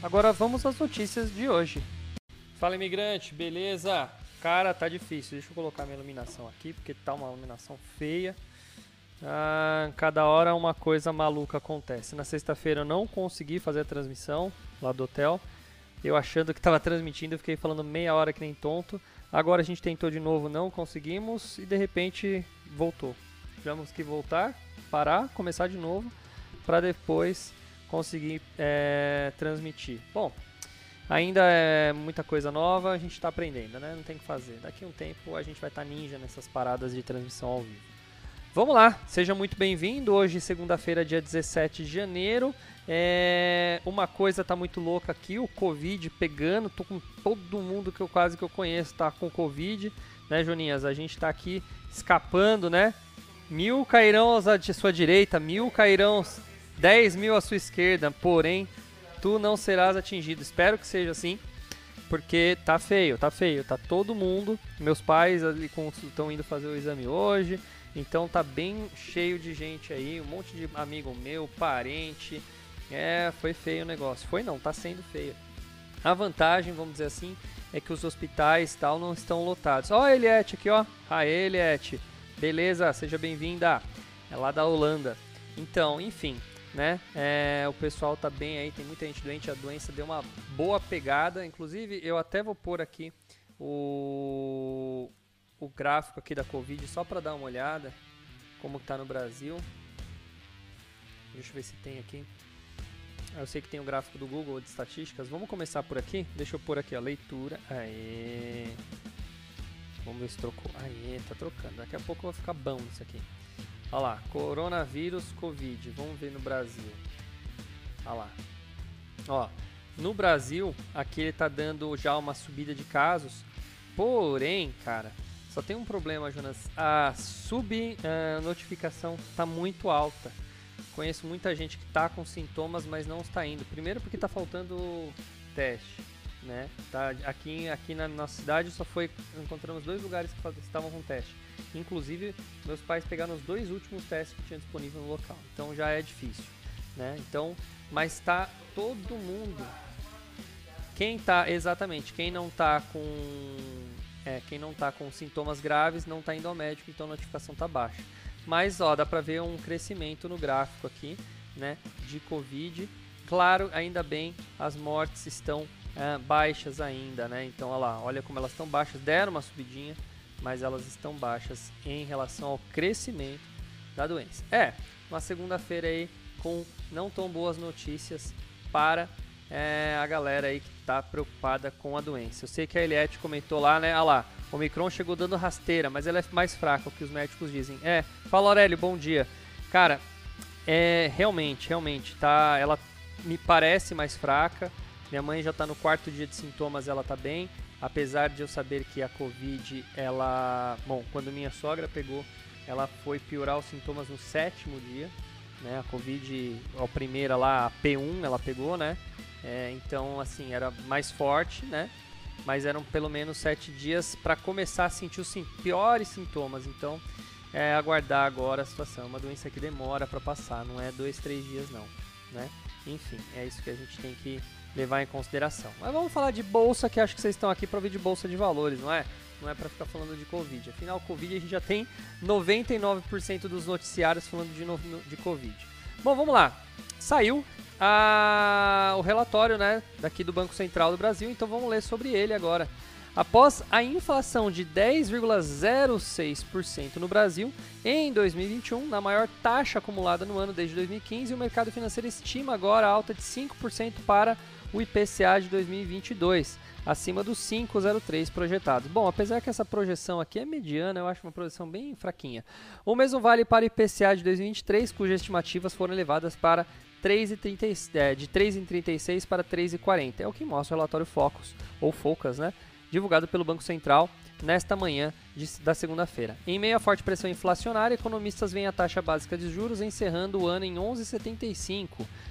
Agora vamos às notícias de hoje. Fala imigrante, beleza? Cara, tá difícil. Deixa eu colocar minha iluminação aqui, porque tá uma iluminação feia. Ah, cada hora uma coisa maluca acontece. Na sexta-feira eu não consegui fazer a transmissão lá do hotel. Eu achando que estava transmitindo, eu fiquei falando meia hora que nem tonto. Agora a gente tentou de novo, não conseguimos e de repente voltou. Tivemos que voltar, parar, começar de novo para depois conseguir é, transmitir. Bom, ainda é muita coisa nova, a gente está aprendendo, né? Não tem o que fazer. Daqui a um tempo a gente vai estar tá ninja nessas paradas de transmissão ao vivo. Vamos lá, seja muito bem-vindo. Hoje, segunda-feira, dia 17 de janeiro. É... Uma coisa tá muito louca aqui, o Covid pegando. Tô com todo mundo que eu quase que eu conheço tá com Covid, né, Joninhas? A gente tá aqui escapando, né? Mil cairão à sua direita, mil cairão, dez mil à sua esquerda, porém, tu não serás atingido. Espero que seja assim, porque tá feio, tá feio, tá todo mundo. Meus pais ali estão indo fazer o exame hoje. Então tá bem cheio de gente aí, um monte de amigo meu, parente. É, foi feio o negócio. Foi não, tá sendo feio. A vantagem, vamos dizer assim, é que os hospitais tal não estão lotados. Ó, a Eliette aqui, ó. A Eliette. Beleza, seja bem-vinda. É lá da Holanda. Então, enfim, né? É, o pessoal tá bem aí, tem muita gente doente, a doença deu uma boa pegada. Inclusive, eu até vou pôr aqui o, o gráfico aqui da Covid só para dar uma olhada como está no Brasil. Deixa eu ver se tem aqui. Eu sei que tem o gráfico do Google de estatísticas. Vamos começar por aqui. Deixa eu pôr aqui a leitura. Aê. Vamos ver se trocou. Aê, tá trocando. Daqui a pouco vai ficar bom isso aqui. Olha lá, coronavírus, Covid. Vamos ver no Brasil. Olha lá. Ó, no Brasil, aqui ele tá dando já uma subida de casos. Porém, cara, só tem um problema, Jonas. A subnotificação uh, está muito alta. Conheço muita gente que está com sintomas, mas não está indo. Primeiro porque está faltando teste. Né? Tá, aqui, aqui na nossa cidade só foi. Encontramos dois lugares que estavam com teste. Inclusive, meus pais pegaram os dois últimos testes que tinha disponível no local. Então já é difícil. Né? Então, mas está todo mundo. Quem está exatamente, quem não está com é, quem não está com sintomas graves não está indo ao médico, então a notificação está baixa. Mas ó, dá para ver um crescimento no gráfico aqui, né, de Covid. Claro, ainda bem, as mortes estão é, baixas ainda, né? Então, olha lá, olha como elas estão baixas, deram uma subidinha, mas elas estão baixas em relação ao crescimento da doença. É, uma segunda-feira aí com não tão boas notícias para é, a galera aí que tá preocupada com a doença. Eu sei que a Eliette comentou lá, né? Ah lá, o Omicron chegou dando rasteira, mas ela é mais fraca, o que os médicos dizem. É, fala Aurélio, bom dia. Cara, é realmente, realmente, tá. Ela me parece mais fraca. Minha mãe já tá no quarto dia de sintomas, ela tá bem. Apesar de eu saber que a Covid, ela. Bom, quando minha sogra pegou, ela foi piorar os sintomas no sétimo dia. Né? A Covid, a primeira lá, a P1, ela pegou, né? É, então, assim, era mais forte, né? Mas eram pelo menos sete dias para começar a sentir os sim, piores sintomas. Então, é aguardar agora a situação. É uma doença que demora para passar, não é dois, três dias não, né? Enfim, é isso que a gente tem que levar em consideração. Mas vamos falar de bolsa, que acho que vocês estão aqui para ver de bolsa de valores, não é? Não é para ficar falando de Covid. Afinal, Covid a gente já tem 99% dos noticiários falando de, no, de Covid. Bom, vamos lá. Saiu a, o relatório né, daqui do Banco Central do Brasil, então vamos ler sobre ele agora. Após a inflação de 10,06% no Brasil em 2021, na maior taxa acumulada no ano desde 2015, o mercado financeiro estima agora alta de 5% para o IPCA de 2022 acima dos 5,03 projetados. Bom, apesar que essa projeção aqui é mediana, eu acho uma projeção bem fraquinha. O mesmo vale para o IPCA de 2023, cujas estimativas foram elevadas para 3,30, é, de 3,36 para 3,40. É o que mostra o relatório Focus, ou Focus, né? divulgado pelo Banco Central nesta manhã de, da segunda-feira. Em meio à forte pressão inflacionária, economistas veem a taxa básica de juros encerrando o ano em 11,75,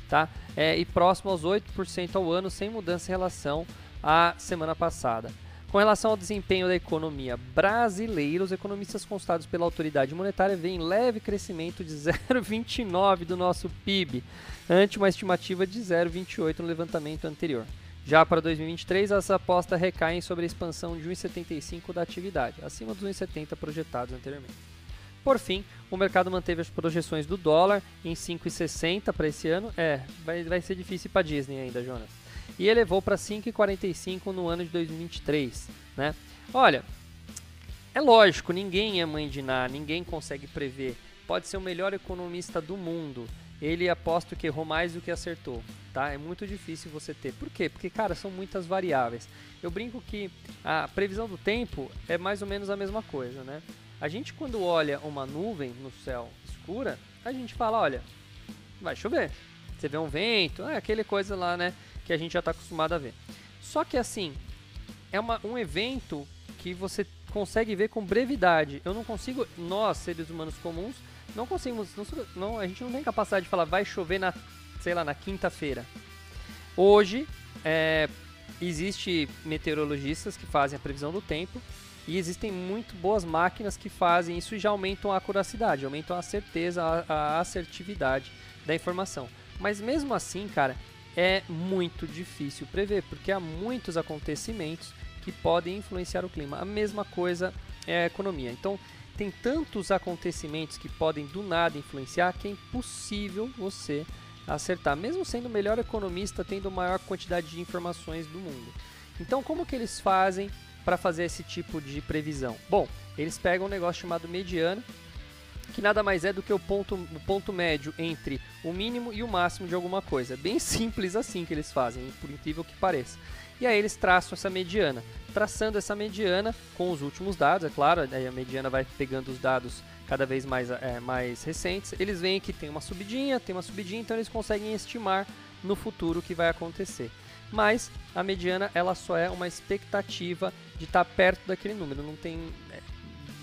tá? É, e próximo aos 8% ao ano, sem mudança em relação à semana passada. Com relação ao desempenho da economia brasileira, os economistas constados pela autoridade monetária veem leve crescimento de 0,29 do nosso PIB, ante uma estimativa de 0,28 no levantamento anterior. Já para 2023, as apostas recaem sobre a expansão de 1,75 da atividade, acima dos 1,70 projetados anteriormente. Por fim, o mercado manteve as projeções do dólar em 5,60 para esse ano. É, vai, vai ser difícil para Disney ainda, Jonas. E elevou para 5,45 no ano de 2023, né? Olha, é lógico, ninguém é mãe de nada, ninguém consegue prever. Pode ser o melhor economista do mundo, ele aposto que errou mais do que acertou, tá? É muito difícil você ter. Por quê? Porque, cara, são muitas variáveis. Eu brinco que a previsão do tempo é mais ou menos a mesma coisa, né? A gente quando olha uma nuvem no céu escura, a gente fala, olha, vai chover. Você vê um vento, é aquele coisa lá, né, que a gente já está acostumado a ver. Só que assim, é uma, um evento que você consegue ver com brevidade. Eu não consigo, nós, seres humanos comuns, não conseguimos, não, não, a gente não tem capacidade de falar vai chover na, sei lá, na quinta-feira. Hoje, é, existe meteorologistas que fazem a previsão do tempo e existem muito boas máquinas que fazem isso e já aumentam a acuracidade, aumentam a certeza, a, a assertividade da informação. Mas mesmo assim, cara, é muito difícil prever, porque há muitos acontecimentos que podem influenciar o clima. A mesma coisa é a economia. Então, tem tantos acontecimentos que podem do nada influenciar que é impossível você acertar, mesmo sendo o melhor economista, tendo a maior quantidade de informações do mundo. Então, como que eles fazem para fazer esse tipo de previsão? Bom, eles pegam um negócio chamado mediana, que nada mais é do que o ponto, o ponto médio entre o mínimo e o máximo de alguma coisa. É bem simples assim que eles fazem, por incrível que pareça. E aí eles traçam essa mediana traçando essa mediana com os últimos dados, é claro, a mediana vai pegando os dados cada vez mais, é, mais recentes. Eles veem que tem uma subidinha, tem uma subidinha, então eles conseguem estimar no futuro o que vai acontecer. Mas a mediana ela só é uma expectativa de estar tá perto daquele número, não tem é,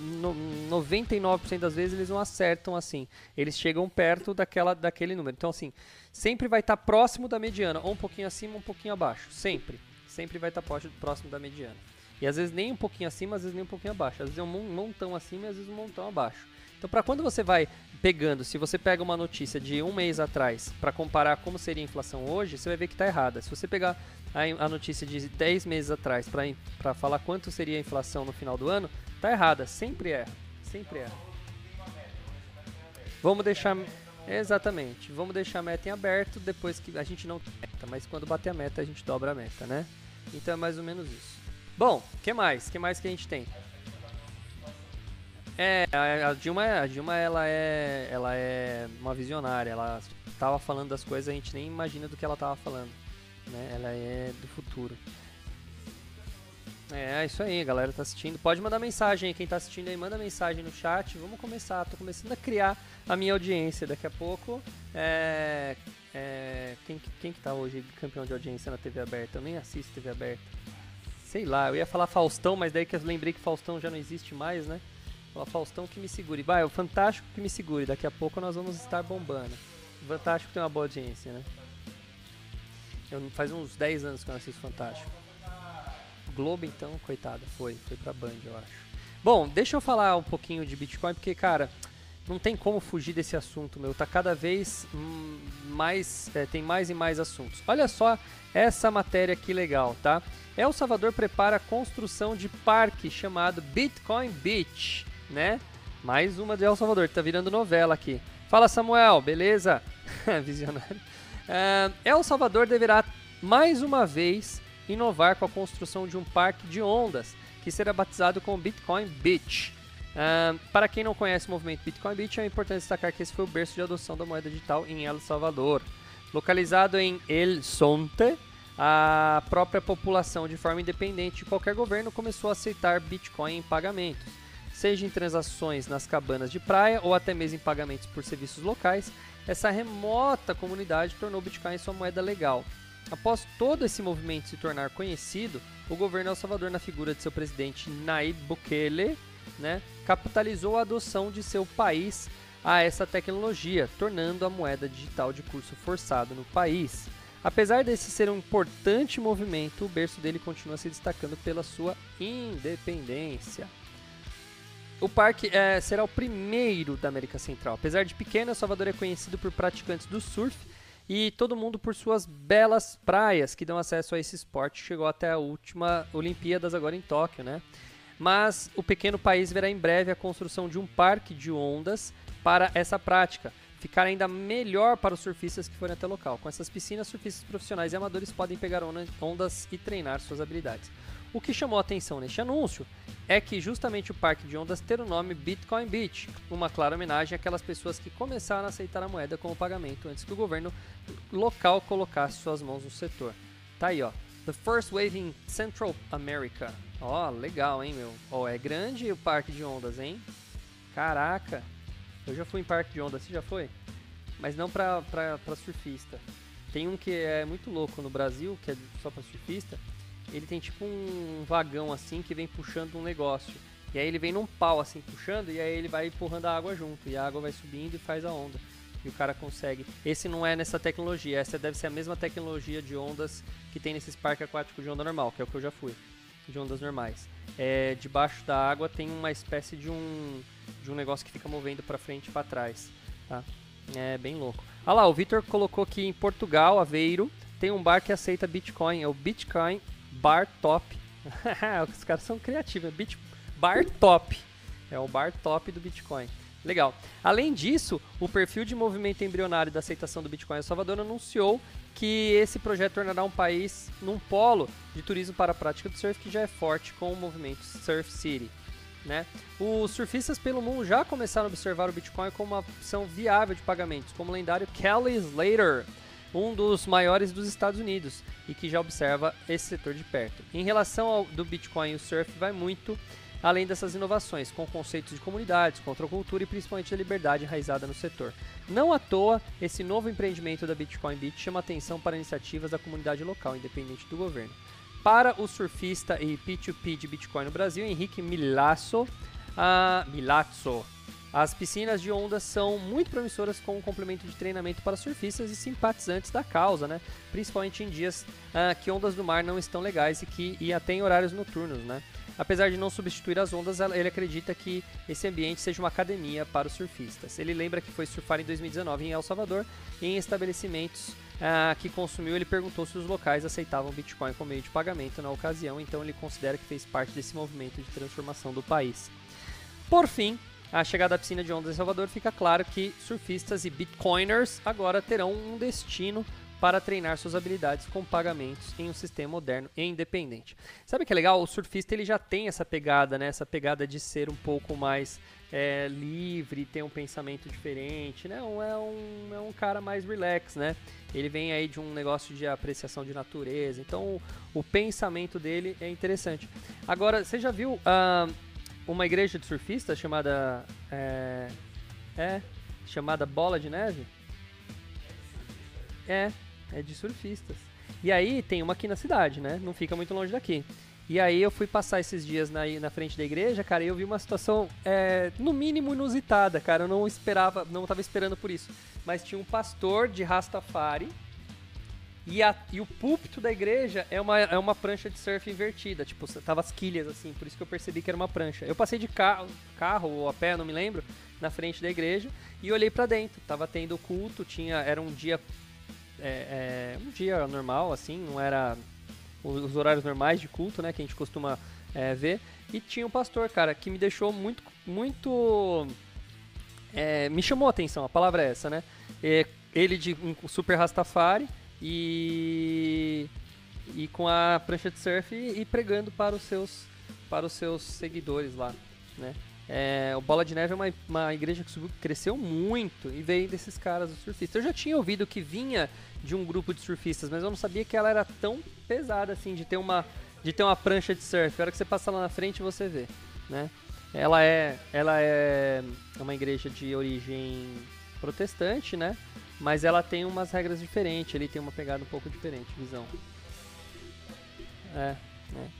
no, 99% das vezes eles não acertam assim. Eles chegam perto daquela, daquele número. Então, assim, sempre vai estar tá próximo da mediana, ou um pouquinho acima, um pouquinho abaixo. Sempre sempre vai estar próximo da mediana. E às vezes nem um pouquinho acima, às vezes nem um pouquinho abaixo. Às vezes é um montão acima e às vezes um montão abaixo. Então, para quando você vai pegando, se você pega uma notícia de um mês atrás para comparar como seria a inflação hoje, você vai ver que está errada. Se você pegar a, notícia de 10 meses atrás para falar quanto seria a inflação no final do ano, está errada. Sempre erra. Sempre erra. Vamos deixar. Exatamente. Vamos deixar a meta em aberto depois que a gente não meta, mas quando bater a meta a gente dobra a meta, né? Então é mais ou menos isso. Bom, que mais? que mais que a gente tem? É, a, a, Dilma, a Dilma ela é, ela é uma visionária. Ela estava falando das coisas a gente nem imagina do que ela estava falando. Né? Ela é do futuro. É, isso aí, galera tá assistindo. Pode mandar mensagem aí, quem tá assistindo aí, manda mensagem no chat. Vamos começar, tô começando a criar a minha audiência. Daqui a pouco, é, é, quem, quem que tá hoje campeão de audiência na TV aberta? Eu nem assisto TV aberta. Sei lá, eu ia falar Faustão, mas daí que eu lembrei que Faustão já não existe mais, né? Falar Faustão que me segure. Vai, o Fantástico que me segure. Daqui a pouco nós vamos estar bombando. O Fantástico tem uma boa audiência, né? Eu, faz uns 10 anos que eu assisto Fantástico. Globo, então, coitada, foi. Foi pra Band, eu acho. Bom, deixa eu falar um pouquinho de Bitcoin, porque, cara, não tem como fugir desse assunto, meu. Tá cada vez hum, mais. É, tem mais e mais assuntos. Olha só essa matéria que legal, tá? El Salvador prepara a construção de parque chamado Bitcoin Beach, né? Mais uma de El Salvador, tá virando novela aqui. Fala Samuel, beleza? Visionário. Uh, El Salvador deverá mais uma vez inovar com a construção de um parque de ondas que será batizado com Bitcoin Beach. Uh, para quem não conhece o movimento Bitcoin Beach, é importante destacar que esse foi o berço de adoção da moeda digital em El Salvador. Localizado em El Sonte, a própria população, de forma independente de qualquer governo, começou a aceitar Bitcoin em pagamentos, seja em transações nas cabanas de praia ou até mesmo em pagamentos por serviços locais. essa remota comunidade tornou o Bitcoin sua moeda legal. Após todo esse movimento se tornar conhecido, o governo El Salvador, na figura de seu presidente Nayib Bukele, né, capitalizou a adoção de seu país a essa tecnologia, tornando a moeda digital de curso forçado no país. Apesar desse ser um importante movimento, o berço dele continua se destacando pela sua independência. O parque é, será o primeiro da América Central. Apesar de pequeno, Salvador é conhecido por praticantes do surf e todo mundo por suas belas praias que dão acesso a esse esporte. Chegou até a última Olimpíadas agora em Tóquio, né? Mas o pequeno país verá em breve a construção de um parque de ondas para essa prática ficar ainda melhor para os surfistas que forem até o local. Com essas piscinas, surfistas profissionais e amadores podem pegar ondas e treinar suas habilidades. O que chamou a atenção neste anúncio é que justamente o parque de ondas ter o nome Bitcoin Beach, uma clara homenagem àquelas pessoas que começaram a aceitar a moeda como pagamento antes que o governo local colocasse suas mãos no setor. Tá aí, ó. The First Wave in Central America. Ó, legal, hein, meu? Ó, é grande o parque de ondas, hein? Caraca. Eu já fui em parque de ondas, você já foi? Mas não pra, pra, pra surfista. Tem um que é muito louco no Brasil, que é só pra surfista, ele tem tipo um vagão assim que vem puxando um negócio. E aí ele vem num pau assim puxando e aí ele vai empurrando a água junto. E a água vai subindo e faz a onda. E o cara consegue. Esse não é nessa tecnologia, essa deve ser a mesma tecnologia de ondas que tem nesses parques aquáticos de onda normal, que é o que eu já fui. De ondas normais. É, debaixo da água tem uma espécie de um, de um negócio que fica movendo para frente e para trás. Tá? É bem louco. Ah lá, o Vitor colocou que em Portugal, Aveiro, tem um bar que aceita Bitcoin. É o Bitcoin Bar Top. Os caras são criativos. É Bit bar Top. É o bar top do Bitcoin. Legal. Além disso, o perfil de movimento embrionário da aceitação do Bitcoin em Salvador anunciou que esse projeto tornará um país num polo de turismo para a prática do surf que já é forte com o movimento Surf City. Né? Os surfistas pelo mundo já começaram a observar o Bitcoin como uma opção viável de pagamentos, como o lendário Kelly Slater um dos maiores dos Estados Unidos e que já observa esse setor de perto. Em relação ao do Bitcoin, o surf vai muito além dessas inovações, com conceitos de comunidades, contracultura e principalmente a liberdade enraizada no setor. Não à toa, esse novo empreendimento da Bitcoin Beach chama atenção para iniciativas da comunidade local, independente do governo. Para o surfista e P2P de Bitcoin no Brasil, Henrique Milazzo, uh, Milazzo as piscinas de ondas são muito promissoras como complemento de treinamento para surfistas e simpatizantes da causa, né? Principalmente em dias uh, que ondas do mar não estão legais e que e até em horários noturnos, né? Apesar de não substituir as ondas, ele acredita que esse ambiente seja uma academia para os surfistas. Ele lembra que foi surfar em 2019 em El Salvador, em estabelecimentos uh, que consumiu. Ele perguntou se os locais aceitavam Bitcoin como meio de pagamento na ocasião, então ele considera que fez parte desse movimento de transformação do país. Por fim, a chegada à piscina de ondas em Salvador, fica claro que surfistas e bitcoiners agora terão um destino para treinar suas habilidades com pagamentos em um sistema moderno e independente. Sabe que é legal? O surfista ele já tem essa pegada, né? Essa pegada de ser um pouco mais é, livre, ter um pensamento diferente, né? É um, é um cara mais relax, né? Ele vem aí de um negócio de apreciação de natureza, então o, o pensamento dele é interessante. Agora, você já viu uh, uma igreja de surfistas chamada. É, é. Chamada Bola de Neve? É, é de surfistas. E aí tem uma aqui na cidade, né? Não fica muito longe daqui. E aí eu fui passar esses dias na, na frente da igreja, cara, e eu vi uma situação, é, no mínimo, inusitada, cara. Eu não esperava, não estava esperando por isso. Mas tinha um pastor de Rastafari e, a, e o púlpito da igreja é uma, é uma prancha de surf invertida. Tipo, tava as quilhas assim, por isso que eu percebi que era uma prancha. Eu passei de carro, carro ou a pé, não me lembro, na frente da igreja e olhei para dentro. Tava tendo culto, tinha, era um dia. É, é, um dia normal, assim, não era os horários normais de culto, né, que a gente costuma é, ver. E tinha um pastor, cara, que me deixou muito. muito é, me chamou a atenção, a palavra é essa, né? É, ele de um super Rastafari e e com a prancha de surf e, e pregando para os seus para os seus seguidores lá, né? É, o Bola de Neve é uma, uma igreja que cresceu muito e veio desses caras, os surfistas. Eu já tinha ouvido que vinha de um grupo de surfistas, mas eu não sabia que ela era tão pesada assim, de ter uma, de ter uma prancha de surf. A hora que você passa lá na frente, você vê, né? Ela é, ela é uma igreja de origem protestante, né? Mas ela tem umas regras diferentes, ele tem uma pegada um pouco diferente, visão. É, né?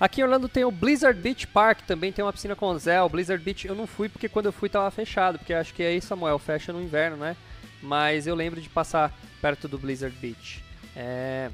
Aqui em Orlando tem o Blizzard Beach Park, também tem uma piscina com. O Blizzard Beach eu não fui porque quando eu fui tava fechado, porque acho que aí Samuel fecha no inverno, né? Mas eu lembro de passar perto do Blizzard Beach. É...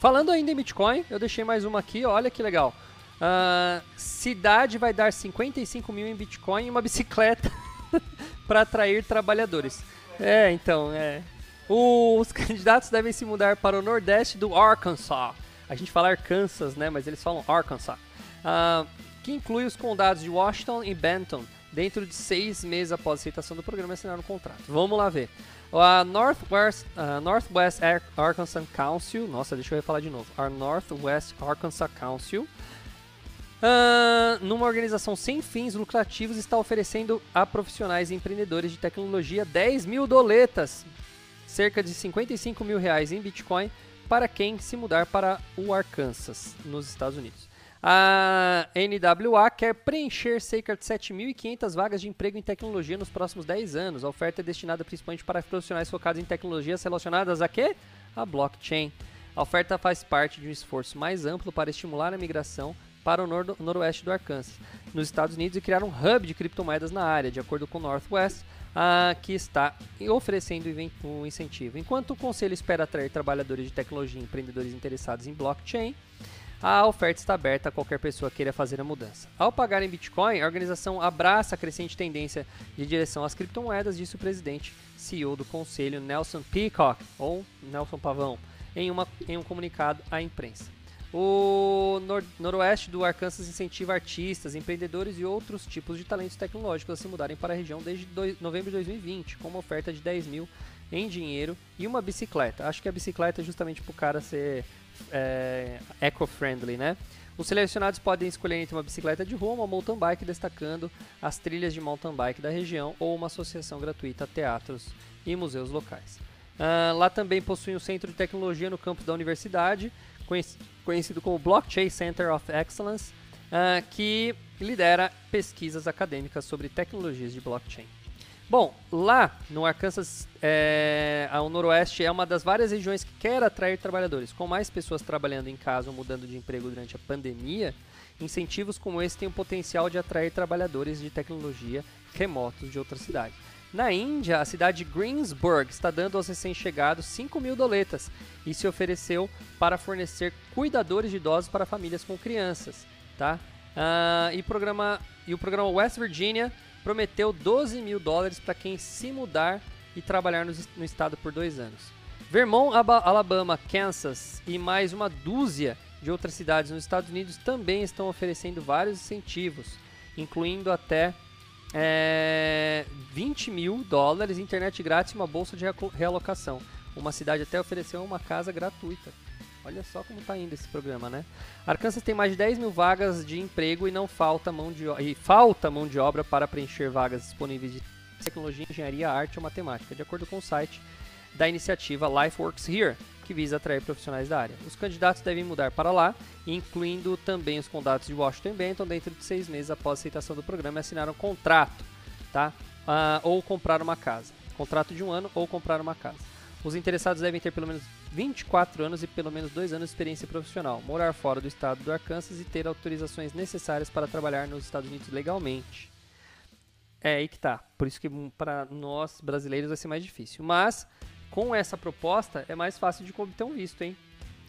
falando ainda em Bitcoin, eu deixei mais uma aqui, olha que legal. Uh, cidade vai dar 55 mil em Bitcoin e uma bicicleta para atrair trabalhadores. É, então, é. Os candidatos devem se mudar para o nordeste do Arkansas a gente fala Arkansas, né? Mas eles falam Arkansas. Uh, que inclui os condados de Washington e Benton, dentro de seis meses após a aceitação do programa assinar um contrato. Vamos lá ver. A Northwest, uh, Northwest Arkansas Council, nossa, deixa eu falar de novo. A Northwest Arkansas Council, uh, numa organização sem fins lucrativos, está oferecendo a profissionais e empreendedores de tecnologia 10 mil doletas, cerca de 55 mil reais em Bitcoin, para quem se mudar para o Arkansas, nos Estados Unidos. A NWA quer preencher cerca de 7.500 vagas de emprego em tecnologia nos próximos 10 anos. A oferta é destinada principalmente para profissionais focados em tecnologias relacionadas a quê? A blockchain. A oferta faz parte de um esforço mais amplo para estimular a migração para o nor noroeste do Arkansas, nos Estados Unidos, e criar um hub de criptomoedas na área. De acordo com o Northwest, ah, que está oferecendo um incentivo. Enquanto o conselho espera atrair trabalhadores de tecnologia e empreendedores interessados em blockchain, a oferta está aberta a qualquer pessoa que queira fazer a mudança. Ao pagar em Bitcoin, a organização abraça a crescente tendência de direção às criptomoedas, disse o presidente CEO do conselho Nelson Peacock, ou Nelson Pavão, em, uma, em um comunicado à imprensa. O nor noroeste do Arkansas incentiva artistas, empreendedores e outros tipos de talentos tecnológicos a se mudarem para a região desde novembro de 2020, com uma oferta de 10 mil em dinheiro e uma bicicleta. Acho que a bicicleta é justamente para o cara ser é, eco-friendly, né? Os selecionados podem escolher entre uma bicicleta de rua ou uma mountain bike, destacando as trilhas de mountain bike da região ou uma associação gratuita a teatros e museus locais. Uh, lá também possui um centro de tecnologia no campus da universidade, conhecido como Blockchain Center of Excellence, uh, que lidera pesquisas acadêmicas sobre tecnologias de blockchain. Bom, lá no Arkansas, é, ao noroeste, é uma das várias regiões que quer atrair trabalhadores. Com mais pessoas trabalhando em casa ou mudando de emprego durante a pandemia, incentivos como esse têm o potencial de atrair trabalhadores de tecnologia remotos de outras cidades. Na Índia, a cidade de Greensburg está dando aos recém-chegados 5 mil doletas e se ofereceu para fornecer cuidadores de idosos para famílias com crianças. Tá? Uh, e, programa, e o programa West Virginia prometeu 12 mil dólares para quem se mudar e trabalhar no, no estado por dois anos. Vermont, Alabama, Kansas e mais uma dúzia de outras cidades nos Estados Unidos também estão oferecendo vários incentivos, incluindo até é, 20 mil dólares, internet grátis e uma bolsa de realocação. Uma cidade até ofereceu uma casa gratuita. Olha só como está indo esse programa, né? Arkansas tem mais de 10 mil vagas de emprego e não falta mão de e falta mão de obra para preencher vagas disponíveis de tecnologia, engenharia, arte ou matemática, de acordo com o site da iniciativa LifeWorks Here que visa atrair profissionais da área. Os candidatos devem mudar para lá, incluindo também os condados de Washington e Benton, dentro de seis meses após a aceitação do programa e assinar um contrato, tá? Uh, ou comprar uma casa. Contrato de um ano ou comprar uma casa. Os interessados devem ter pelo menos 24 anos e pelo menos dois anos de experiência profissional, morar fora do estado do Arkansas e ter autorizações necessárias para trabalhar nos Estados Unidos legalmente. É aí que tá. Por isso que para nós brasileiros vai ser mais difícil. Mas com essa proposta é mais fácil de obter um visto, hein?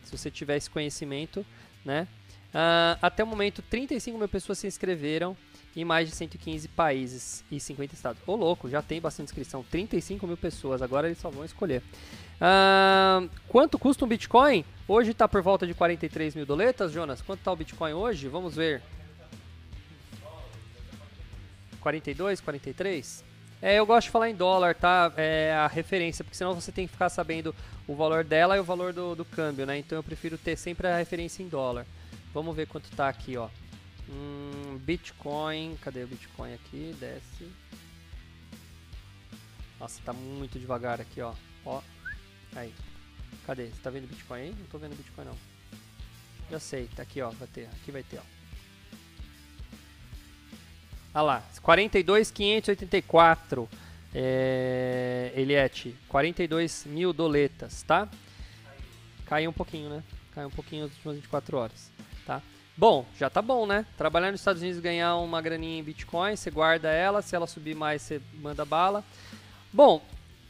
Se você tiver esse conhecimento, né? Uh, até o momento, 35 mil pessoas se inscreveram em mais de 115 países e 50 estados. Ô louco, já tem bastante inscrição. 35 mil pessoas, agora eles só vão escolher. Uh, quanto custa um Bitcoin? Hoje está por volta de 43 mil doletas, Jonas. Quanto está o Bitcoin hoje? Vamos ver. 42, 43? É, eu gosto de falar em dólar, tá? É a referência, porque senão você tem que ficar sabendo o valor dela e o valor do, do câmbio, né? Então eu prefiro ter sempre a referência em dólar. Vamos ver quanto tá aqui, ó. Hum, Bitcoin, cadê o Bitcoin aqui? Desce. Nossa, tá muito devagar aqui, ó. Ó, aí. Cadê? Você tá vendo Bitcoin aí? Não tô vendo Bitcoin não. Já sei, tá aqui, ó. Vai ter, aqui vai ter, ó. Olha lá, 42,584. É, Eliette, 42 mil doletas, tá? Caiu um pouquinho, né? Caiu um pouquinho nas últimas 24 horas, tá? Bom, já tá bom, né? Trabalhar nos Estados Unidos ganhar uma graninha em Bitcoin, você guarda ela, se ela subir mais, você manda bala. Bom,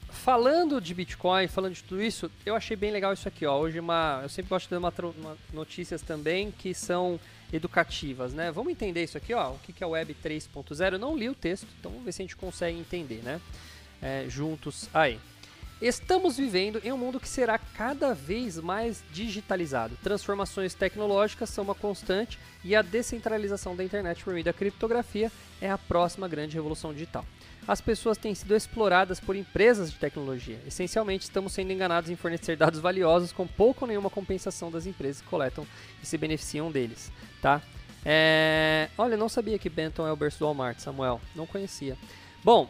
falando de Bitcoin, falando de tudo isso, eu achei bem legal isso aqui, ó. Hoje uma, eu sempre gosto de dar uma, uma notícias também que são educativas, né? Vamos entender isso aqui, ó. O que é Web 3.0? Eu não li o texto, então vamos ver se a gente consegue entender, né? É, juntos aí. Estamos vivendo em um mundo que será cada vez mais digitalizado. Transformações tecnológicas são uma constante e a descentralização da internet por meio da criptografia é a próxima grande revolução digital as pessoas têm sido exploradas por empresas de tecnologia. Essencialmente, estamos sendo enganados em fornecer dados valiosos com pouco ou nenhuma compensação das empresas que coletam e se beneficiam deles, tá? É... Olha, não sabia que Benton é o berço do Walmart, Samuel. Não conhecia. Bom,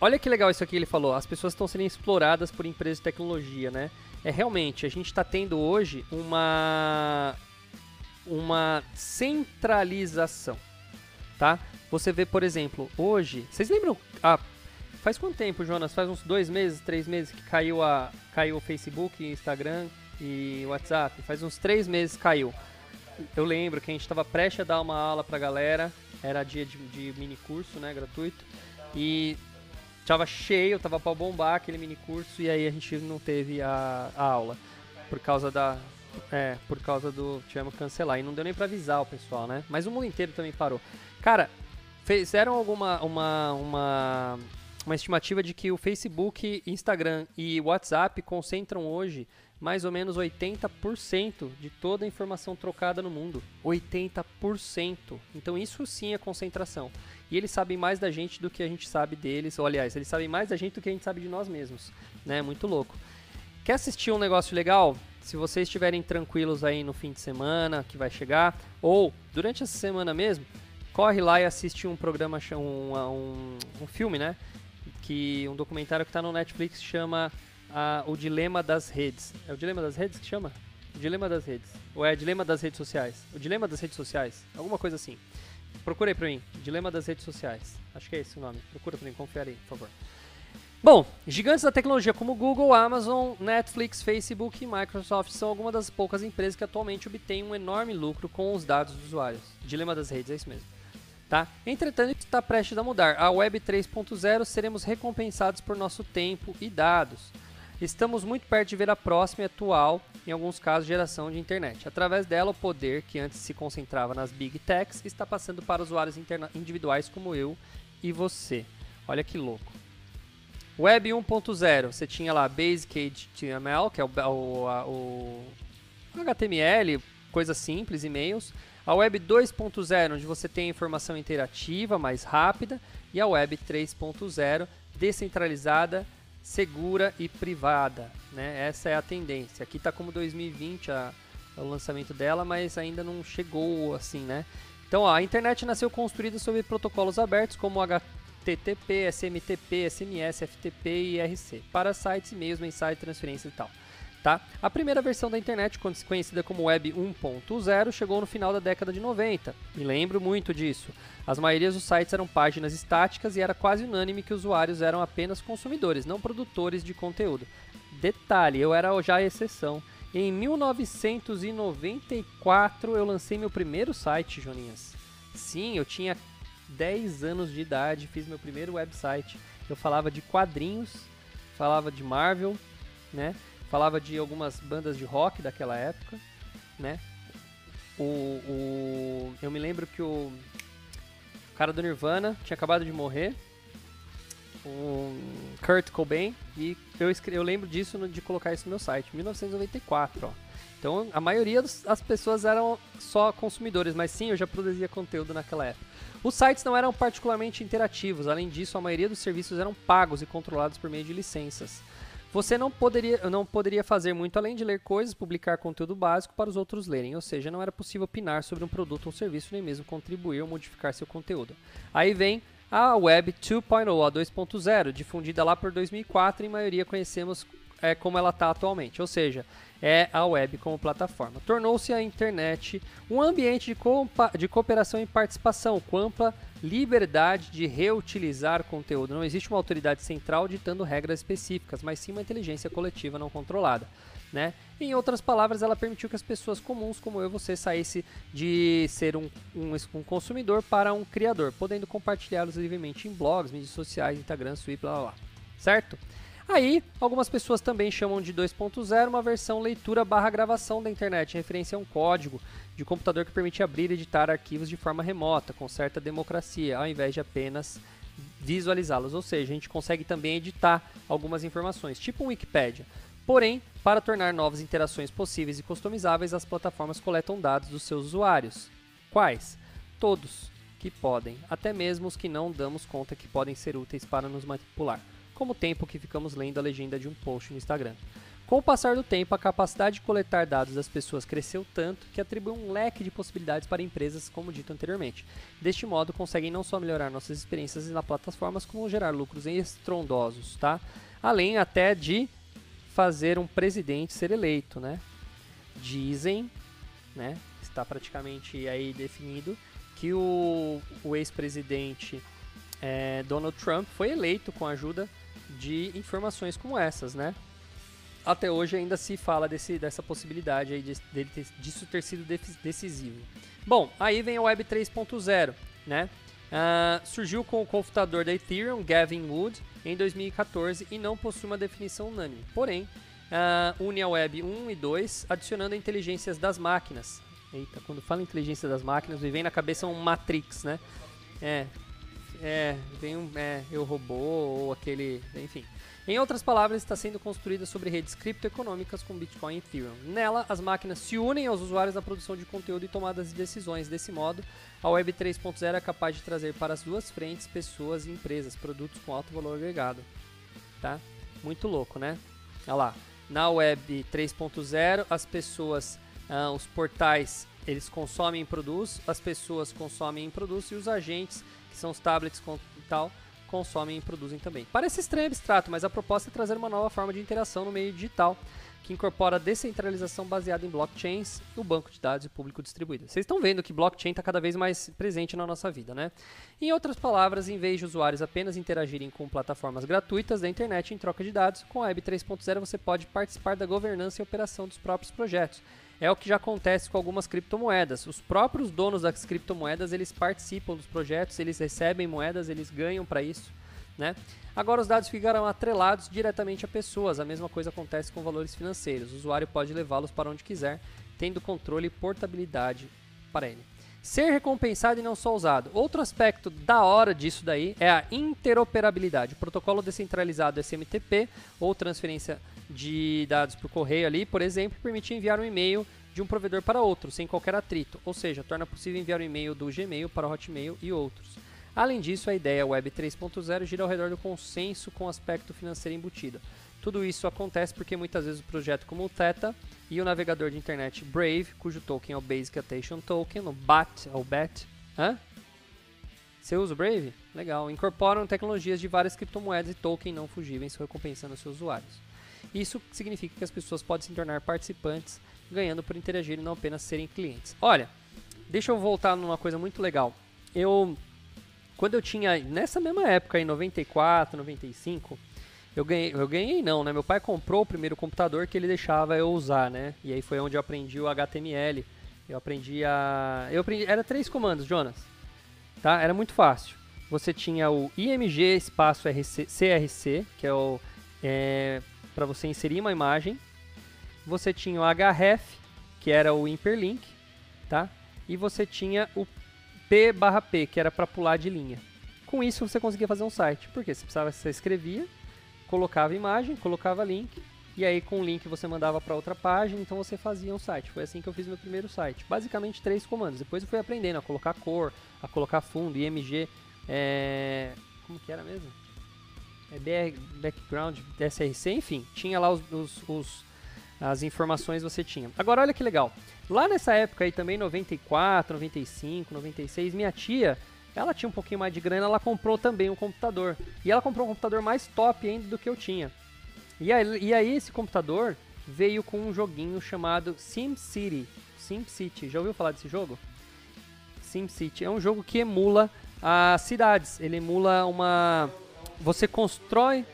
olha que legal isso aqui que ele falou. As pessoas estão sendo exploradas por empresas de tecnologia, né? É realmente, a gente está tendo hoje uma uma centralização, tá? Você vê, por exemplo, hoje. Vocês lembram? Ah, faz quanto tempo, Jonas? Faz uns dois meses, três meses que caiu, a, caiu o Facebook, Instagram e WhatsApp. Faz uns três meses caiu. Eu lembro que a gente estava prestes a dar uma aula pra galera. Era dia de, de mini curso, né? Gratuito. E tava cheio, tava para bombar aquele mini curso e aí a gente não teve a, a aula por causa da é, por causa do tivemos que cancelar e não deu nem para avisar o pessoal, né? Mas o mundo inteiro também parou. Cara, fizeram alguma uma, uma, uma estimativa de que o Facebook, Instagram e WhatsApp concentram hoje mais ou menos 80% de toda a informação trocada no mundo. 80%. Então isso sim é concentração. E eles sabem mais da gente do que a gente sabe deles. Ou, aliás, eles sabem mais da gente do que a gente sabe de nós mesmos. Né? Muito louco. Quer assistir um negócio legal? Se vocês estiverem tranquilos aí no fim de semana que vai chegar, ou durante essa semana mesmo, corre lá e assiste um programa, um, um, um filme, né? Que, um documentário que está no Netflix chama uh, O Dilema das Redes. É o Dilema das Redes que chama? O Dilema das Redes. Ou é Dilema das Redes Sociais? O Dilema das Redes Sociais. Alguma coisa assim. Procura aí pra mim. Dilema das Redes Sociais. Acho que é esse o nome. Procura pra mim, confere aí, por favor. Bom, gigantes da tecnologia como Google, Amazon, Netflix, Facebook e Microsoft são algumas das poucas empresas que atualmente obtêm um enorme lucro com os dados dos usuários. Dilema das redes, é isso mesmo. Tá? Entretanto, está prestes a mudar. A Web 3.0 seremos recompensados por nosso tempo e dados. Estamos muito perto de ver a próxima e atual, em alguns casos, geração de internet. Através dela, o poder que antes se concentrava nas big techs está passando para usuários individuais como eu e você. Olha que louco. Web 1.0, você tinha lá Basic HTML, que é o, o, o, o HTML, coisa simples, e-mails. A Web 2.0, onde você tem informação interativa, mais rápida, e a Web 3.0, descentralizada, segura e privada. Né? Essa é a tendência. Aqui está como 2020 a, o lançamento dela, mas ainda não chegou assim, né? Então, ó, a internet nasceu construída sobre protocolos abertos como HTTP, SMTP, SMS, FTP e IRC, para sites, e-mails, mensagens, transferências e tal. Tá? A primeira versão da internet, conhecida como Web 1.0, chegou no final da década de 90. Me lembro muito disso. As maiorias dos sites eram páginas estáticas e era quase unânime que usuários eram apenas consumidores, não produtores de conteúdo. Detalhe, eu era já a exceção. Em 1994 eu lancei meu primeiro site, Joninhas. Sim, eu tinha 10 anos de idade, fiz meu primeiro website. Eu falava de quadrinhos, falava de Marvel, né? Falava de algumas bandas de rock daquela época, né? O, o, eu me lembro que o cara do Nirvana tinha acabado de morrer, o Kurt Cobain, e eu, eu lembro disso de colocar isso no meu site, 1994, ó. Então a maioria das pessoas eram só consumidores, mas sim, eu já produzia conteúdo naquela época. Os sites não eram particularmente interativos, além disso, a maioria dos serviços eram pagos e controlados por meio de licenças. Você não poderia, não poderia fazer muito além de ler coisas, publicar conteúdo básico para os outros lerem, ou seja, não era possível opinar sobre um produto ou serviço, nem mesmo contribuir ou modificar seu conteúdo. Aí vem a Web 2.0, a 2.0, difundida lá por 2004, em maioria conhecemos é, como ela está atualmente. Ou seja, é a web como plataforma. Tornou-se a internet um ambiente de, de cooperação e participação, com ampla liberdade de reutilizar conteúdo. Não existe uma autoridade central ditando regras específicas, mas sim uma inteligência coletiva não controlada. Né? Em outras palavras, ela permitiu que as pessoas comuns, como eu e você, saísse de ser um, um, um consumidor para um criador, podendo compartilhá-los livremente em blogs, mídias sociais, Instagram, Twitter, blá blá blá. Certo? Aí, algumas pessoas também chamam de 2.0 uma versão leitura barra gravação da internet, referência a um código de computador que permite abrir e editar arquivos de forma remota, com certa democracia, ao invés de apenas visualizá-los. Ou seja, a gente consegue também editar algumas informações, tipo um Wikipedia. Porém, para tornar novas interações possíveis e customizáveis, as plataformas coletam dados dos seus usuários. Quais? Todos que podem, até mesmo os que não damos conta que podem ser úteis para nos manipular como o tempo que ficamos lendo a legenda de um post no Instagram. Com o passar do tempo, a capacidade de coletar dados das pessoas cresceu tanto que atribui um leque de possibilidades para empresas, como dito anteriormente. Deste modo, conseguem não só melhorar nossas experiências nas plataformas, como gerar lucros estrondosos, tá? Além até de fazer um presidente ser eleito, né? Dizem, né? Está praticamente aí definido que o, o ex-presidente é, Donald Trump foi eleito com a ajuda de informações como essas, né? Até hoje ainda se fala desse, dessa possibilidade aí de, de, de, disso ter sido decisivo. Bom, aí vem a Web 3.0, né? Uh, surgiu com o computador da Ethereum, Gavin Wood, em 2014 e não possui uma definição unânime. Porém, uh, une a Web 1 e 2, adicionando inteligências das máquinas. Eita, quando fala inteligência das máquinas, me vem na cabeça um Matrix, né? É, é, vem um é, eu robô ou aquele, enfim. Em outras palavras, está sendo construída sobre redes criptoeconômicas com Bitcoin e Ethereum. Nela, as máquinas se unem aos usuários na produção de conteúdo e tomadas de decisões. Desse modo, a Web 3.0 é capaz de trazer para as duas frentes pessoas e empresas, produtos com alto valor agregado. Tá? Muito louco, né? Olha lá. Na Web 3.0, as pessoas, ah, os portais, eles consomem e produzem, as pessoas consomem e produzem e os agentes que são os tablets e tal, consomem e produzem também. Parece estranho e abstrato, mas a proposta é trazer uma nova forma de interação no meio digital, que incorpora descentralização baseada em blockchains o banco de dados e público distribuído. Vocês estão vendo que blockchain está cada vez mais presente na nossa vida, né? Em outras palavras, em vez de usuários apenas interagirem com plataformas gratuitas da internet em troca de dados, com a Web 3.0 você pode participar da governança e operação dos próprios projetos é o que já acontece com algumas criptomoedas. Os próprios donos das criptomoedas, eles participam dos projetos, eles recebem moedas, eles ganham para isso, né? Agora os dados ficarão atrelados diretamente a pessoas. A mesma coisa acontece com valores financeiros. O usuário pode levá-los para onde quiser, tendo controle e portabilidade para ele. Ser recompensado e não só usado. Outro aspecto da hora disso daí é a interoperabilidade. O protocolo descentralizado SMTP ou transferência de dados por correio ali, por exemplo, permite enviar um e-mail de um provedor para outro, sem qualquer atrito, ou seja, torna possível enviar um e-mail do Gmail para o Hotmail e outros. Além disso, a ideia Web 3.0 gira ao redor do consenso com o aspecto financeiro embutido. Tudo isso acontece porque muitas vezes o projeto como o Theta e o navegador de internet Brave, cujo token é o Basic Attention Token, o BAT, ou BAT, hã? Você usa o Brave? Legal. Incorporam tecnologias de várias criptomoedas e token não fugíveis, recompensando seus usuários. Isso significa que as pessoas podem se tornar participantes, ganhando por interagir e não apenas serem clientes. Olha, deixa eu voltar numa coisa muito legal. Eu, quando eu tinha, nessa mesma época, em 94, 95, eu ganhei, eu ganhei não, né? Meu pai comprou o primeiro computador que ele deixava eu usar, né? E aí foi onde eu aprendi o HTML. Eu aprendi a... Eu aprendi... Era três comandos, Jonas. Tá? Era muito fácil. Você tinha o IMG espaço RC, CRC, que é o... É, para você inserir uma imagem. Você tinha o href, que era o hyperlink, tá? E você tinha o p barra p, que era para pular de linha. Com isso você conseguia fazer um site. Porque você precisava, você escrevia, colocava imagem, colocava link, e aí com o link você mandava para outra página, então você fazia um site. Foi assim que eu fiz meu primeiro site. Basicamente três comandos. Depois eu fui aprendendo a colocar cor, a colocar fundo, IMG, é... como que era mesmo? É BR, background, SRC, enfim, tinha lá os, os, os, as informações você tinha. Agora olha que legal, lá nessa época aí também, 94, 95, 96, minha tia, ela tinha um pouquinho mais de grana, ela comprou também um computador. E ela comprou um computador mais top ainda do que eu tinha. E aí, e aí esse computador, veio com um joguinho chamado SimCity. SimCity, já ouviu falar desse jogo? SimCity é um jogo que emula as cidades. Ele emula uma. Você constrói.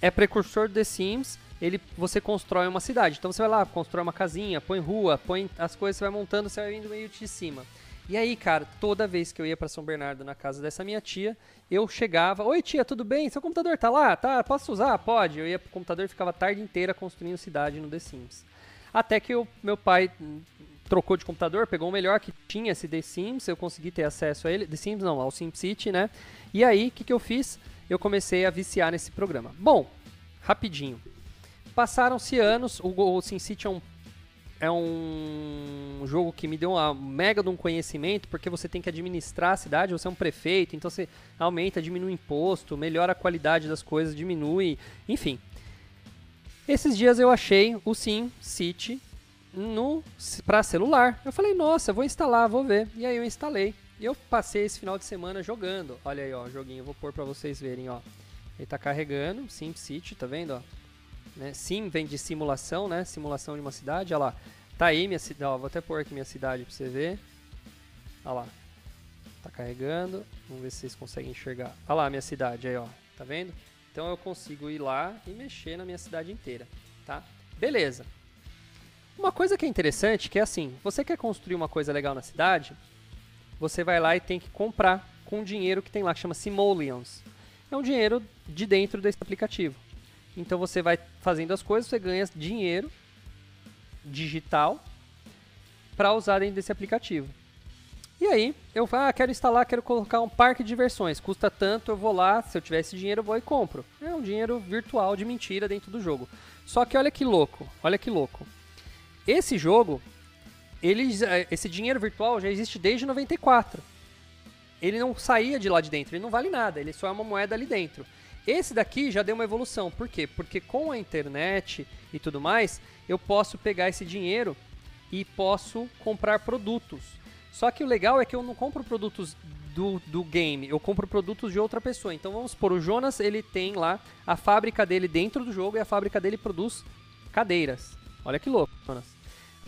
É precursor do The Sims. Ele, você constrói uma cidade. Então você vai lá, constrói uma casinha, põe rua, põe as coisas, você vai montando, você vai indo meio de cima. E aí, cara, toda vez que eu ia para São Bernardo na casa dessa minha tia, eu chegava, oi tia, tudo bem? Seu computador tá lá? Tá, posso usar? Pode. Eu ia pro computador e ficava a tarde inteira construindo cidade no The Sims. Até que o meu pai trocou de computador, pegou o melhor que tinha esse The Sims, eu consegui ter acesso a ele, The Sims não, ao SimCity, né? E aí, o que, que eu fiz? Eu comecei a viciar nesse programa. Bom, rapidinho. Passaram-se anos, o, o SimCity é um é um jogo que me deu uma mega de um conhecimento, porque você tem que administrar a cidade, você é um prefeito, então você aumenta, diminui imposto, melhora a qualidade das coisas, diminui, enfim. Esses dias eu achei o Sim City no para celular. Eu falei, nossa, vou instalar, vou ver. E aí eu instalei. E eu passei esse final de semana jogando. Olha aí, ó, joguinho, vou pôr para vocês verem, ó. Ele tá carregando, Sim City, tá vendo, ó? Né? Sim vem de simulação, né? Simulação de uma cidade, olha lá. Tá aí minha cidade, vou até pôr aqui minha cidade pra você ver. Olha lá. Tá carregando. Vamos ver se vocês conseguem enxergar. Olha lá minha cidade aí, ó. Tá vendo? Então eu consigo ir lá e mexer na minha cidade inteira, tá? Beleza. Uma coisa que é interessante, que é assim, você quer construir uma coisa legal na cidade, você vai lá e tem que comprar com o dinheiro que tem lá, que chama Simoleons. É um dinheiro de dentro desse aplicativo. Então você vai fazendo as coisas, você ganha dinheiro digital para usar dentro desse aplicativo. E aí, eu ah, quero instalar, quero colocar um parque de diversões. Custa tanto, eu vou lá, se eu tiver esse dinheiro, eu vou e compro. É um dinheiro virtual de mentira dentro do jogo. Só que olha que louco, olha que louco. Esse jogo, ele, esse dinheiro virtual já existe desde 94. Ele não saía de lá de dentro, ele não vale nada, ele só é uma moeda ali dentro. Esse daqui já deu uma evolução. Por quê? Porque com a internet e tudo mais, eu posso pegar esse dinheiro e posso comprar produtos. Só que o legal é que eu não compro produtos do, do game, eu compro produtos de outra pessoa. Então vamos supor, o Jonas ele tem lá a fábrica dele dentro do jogo e a fábrica dele produz cadeiras. Olha que louco, Jonas.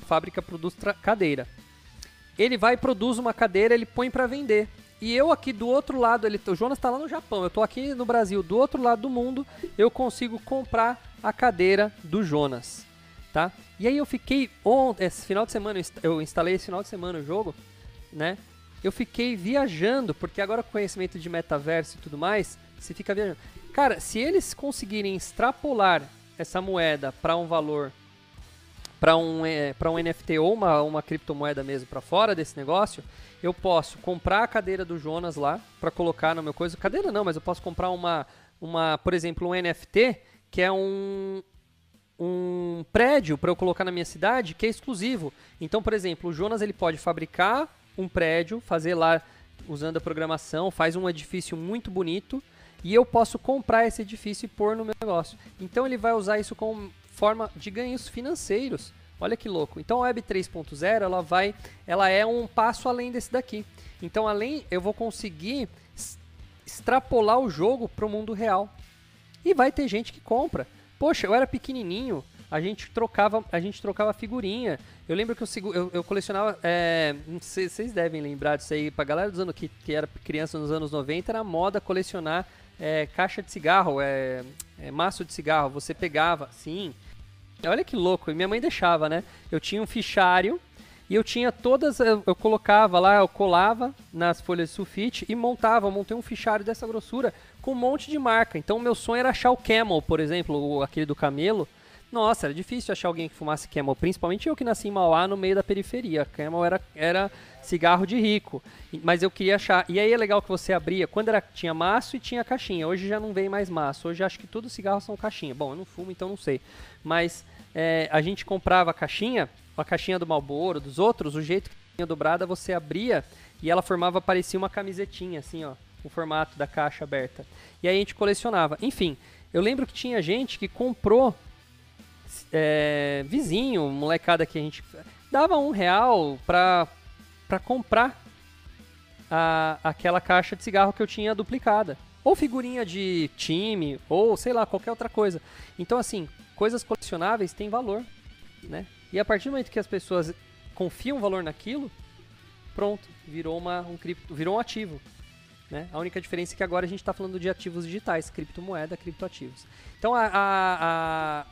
Fábrica produz cadeira. Ele vai produz uma cadeira, ele põe para vender. E eu aqui do outro lado, ele, o Jonas está lá no Japão, eu estou aqui no Brasil, do outro lado do mundo, eu consigo comprar a cadeira do Jonas, tá? E aí eu fiquei ontem, esse final de semana, eu instalei esse final de semana o jogo, né? Eu fiquei viajando, porque agora com conhecimento de metaverso e tudo mais, você fica viajando. Cara, se eles conseguirem extrapolar essa moeda para um valor para um, é, um NFT ou uma, uma criptomoeda mesmo para fora desse negócio, eu posso comprar a cadeira do Jonas lá para colocar no meu coisa. Cadeira não, mas eu posso comprar uma, uma por exemplo, um NFT que é um, um prédio para eu colocar na minha cidade que é exclusivo. Então, por exemplo, o Jonas ele pode fabricar um prédio, fazer lá usando a programação, faz um edifício muito bonito e eu posso comprar esse edifício e pôr no meu negócio. Então ele vai usar isso como forma de ganhos financeiros. Olha que louco. Então a Web 3.0 ela vai, ela é um passo além desse daqui. Então além eu vou conseguir extrapolar o jogo para o mundo real. E vai ter gente que compra. Poxa, eu era pequenininho, a gente trocava, a gente trocava figurinha. Eu lembro que eu, eu, eu colecionava, é, vocês devem lembrar disso aí, pra galera dos anos que, que era criança nos anos 90, era moda colecionar é, caixa de cigarro, é, é, maço de cigarro. Você pegava, sim, Olha que louco, e minha mãe deixava, né? Eu tinha um fichário e eu tinha todas, eu, eu colocava lá, eu colava nas folhas de sulfite e montava, montei um fichário dessa grossura com um monte de marca. Então meu sonho era achar o Camel, por exemplo, aquele do camelo. Nossa, era difícil achar alguém que fumasse Camel, principalmente eu que nasci em Mauá, no meio da periferia. Camel era, era cigarro de rico, mas eu queria achar. E aí é legal que você abria, quando era, tinha maço e tinha caixinha. Hoje já não vem mais maço, hoje acho que todos os cigarros são caixinha. Bom, eu não fumo, então não sei. Mas é, a gente comprava a caixinha, a caixinha do Malboro, dos outros, o jeito que tinha dobrada, você abria e ela formava, parecia uma camisetinha, assim, ó, o formato da caixa aberta. E aí a gente colecionava. Enfim, eu lembro que tinha gente que comprou é, vizinho, molecada que a gente dava um real pra, pra comprar a, aquela caixa de cigarro que eu tinha duplicada. Ou figurinha de time, ou sei lá, qualquer outra coisa. Então, assim, coisas colecionáveis têm valor, né? E a partir do momento que as pessoas confiam valor naquilo, pronto, virou, uma, um, cripto, virou um ativo. Né? A única diferença é que agora a gente está falando de ativos digitais, criptomoeda, criptoativos. Então a, a, a,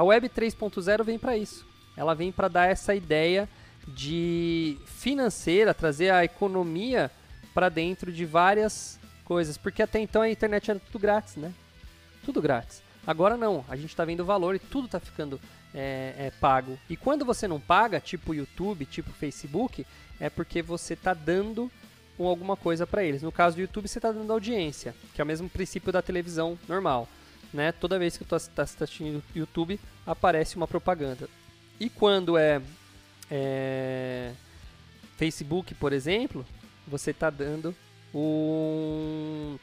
a Web 3.0 vem para isso. Ela vem para dar essa ideia de financeira, trazer a economia para dentro de várias coisas, porque até então a internet era tudo grátis, né? Tudo grátis. Agora não, a gente está vendo valor e tudo está ficando é, é, pago. E quando você não paga, tipo YouTube, tipo Facebook, é porque você está dando alguma coisa para eles. No caso do YouTube, você está dando audiência, que é o mesmo princípio da televisão normal. Né? Toda vez que tu está assistindo YouTube, aparece uma propaganda. E quando é, é Facebook, por exemplo, você está dando um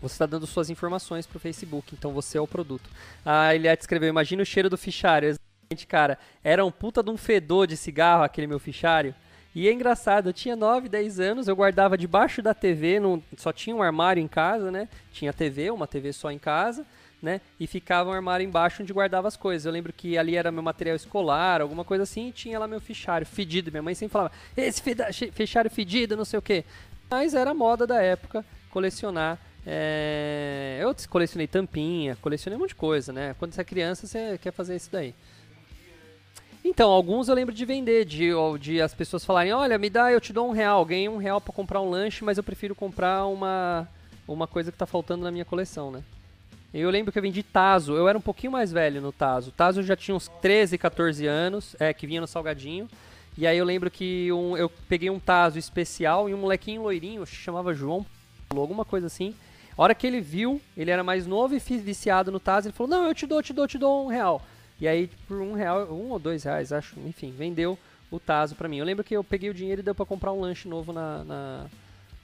você está dando suas informações para o Facebook, então você é o produto. A Eliette escreveu: Imagina o cheiro do fichário. Exatamente, cara. Era um puta de um fedor de cigarro aquele meu fichário. E é engraçado, eu tinha 9, 10 anos, eu guardava debaixo da TV, não, só tinha um armário em casa, né? Tinha TV, uma TV só em casa, né? E ficava um armário embaixo onde guardava as coisas. Eu lembro que ali era meu material escolar, alguma coisa assim, e tinha lá meu fichário fedido. Minha mãe sempre falava, esse fichário fedido, não sei o quê. Mas era moda da época colecionar é, eu colecionei tampinha, colecionei um monte de coisa, né? Quando você é criança, você quer fazer isso daí. Então, alguns eu lembro de vender, de, de as pessoas falarem, olha, me dá, eu te dou um real, ganhei um real para comprar um lanche, mas eu prefiro comprar uma, uma coisa que tá faltando na minha coleção, né? Eu lembro que eu vendi Tazo, eu era um pouquinho mais velho no Tazo. Tazo já tinha uns 13, 14 anos, é, que vinha no Salgadinho. E aí eu lembro que um, eu peguei um Tazo especial e um molequinho loirinho, chamava João, alguma coisa assim, a hora que ele viu, ele era mais novo e viciado no Taz, ele falou, não, eu te dou, te dou, te dou um real. E aí, por um real, um ou dois reais, acho, enfim, vendeu o Tazo pra mim. Eu lembro que eu peguei o dinheiro e deu pra comprar um lanche novo na, na,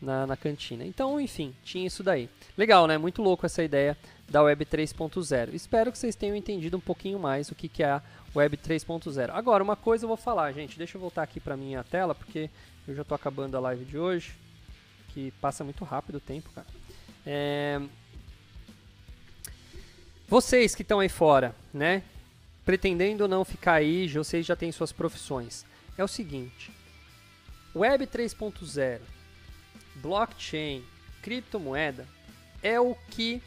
na, na cantina. Então, enfim, tinha isso daí. Legal, né? Muito louco essa ideia da Web 3.0. Espero que vocês tenham entendido um pouquinho mais o que, que é a Web 3.0. Agora, uma coisa eu vou falar, gente. Deixa eu voltar aqui pra minha tela, porque eu já tô acabando a live de hoje. Que passa muito rápido o tempo, cara. É... Vocês que estão aí fora, né? Pretendendo não ficar aí, vocês já têm suas profissões. É o seguinte: Web 3.0, blockchain, criptomoeda é o que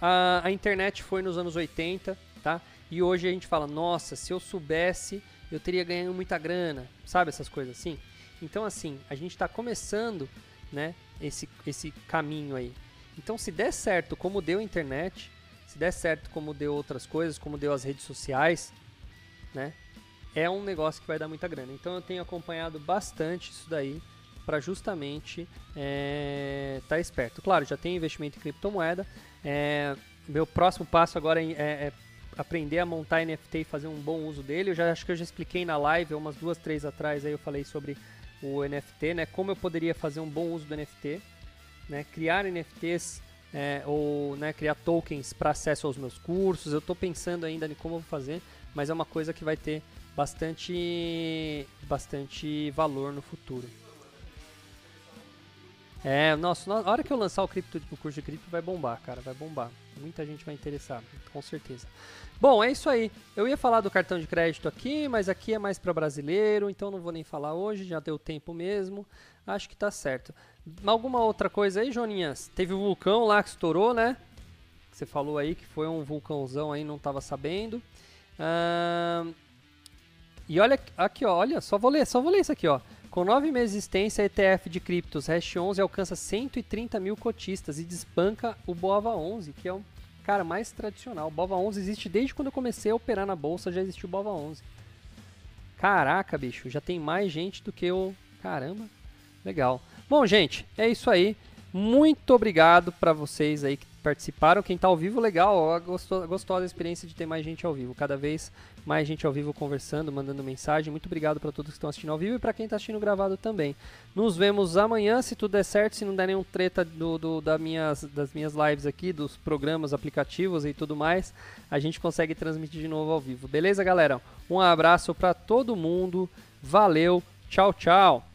a, a internet foi nos anos 80, tá? E hoje a gente fala, nossa, se eu soubesse, eu teria ganhado muita grana, sabe essas coisas assim? Então assim, a gente está começando, né, esse, esse caminho aí. Então, se der certo como deu a internet, se der certo como deu outras coisas, como deu as redes sociais, né? É um negócio que vai dar muita grana. Então, eu tenho acompanhado bastante isso daí para justamente estar é, tá esperto. Claro, já tem investimento em criptomoeda. É, meu próximo passo agora é, é, aprender a montar NFT e fazer um bom uso dele. Eu já acho que eu já expliquei na live, umas duas, três atrás, aí eu falei sobre o NFT, né? Como eu poderia fazer um bom uso do NFT né, criar NFTs é, ou né, criar tokens para acesso aos meus cursos. Eu estou pensando ainda em como eu vou fazer, mas é uma coisa que vai ter bastante, bastante valor no futuro. É, nossa, na hora que eu lançar o, cripto, o curso de cripto vai bombar, cara, vai bombar. Muita gente vai interessar, com certeza. Bom, é isso aí. Eu ia falar do cartão de crédito aqui, mas aqui é mais para brasileiro, então não vou nem falar hoje, já deu tempo mesmo. Acho que tá certo. Alguma outra coisa aí, Joninhas? Teve o vulcão lá que estourou, né? Você falou aí que foi um vulcãozão aí, não tava sabendo. E olha aqui, olha, só vou ler, só vou ler isso aqui, ó. Com nove meses de existência, a ETF de criptos Hash 11 alcança 130 mil cotistas e despanca o Boava 11, que é o cara mais tradicional. O Bova 11 existe desde quando eu comecei a operar na bolsa, já existiu o Bova 11. Caraca, bicho, já tem mais gente do que o... Caramba, legal. Bom, gente, é isso aí. Muito obrigado para vocês aí que participaram. Quem está ao vivo, legal. Gostou, gostou da experiência de ter mais gente ao vivo. Cada vez mais gente ao vivo conversando, mandando mensagem. Muito obrigado para todos que estão assistindo ao vivo e para quem está assistindo gravado também. Nos vemos amanhã, se tudo der certo, se não der nenhum treta do, do, da minhas, das minhas lives aqui, dos programas, aplicativos e tudo mais, a gente consegue transmitir de novo ao vivo. Beleza, galera? Um abraço para todo mundo. Valeu. Tchau, tchau.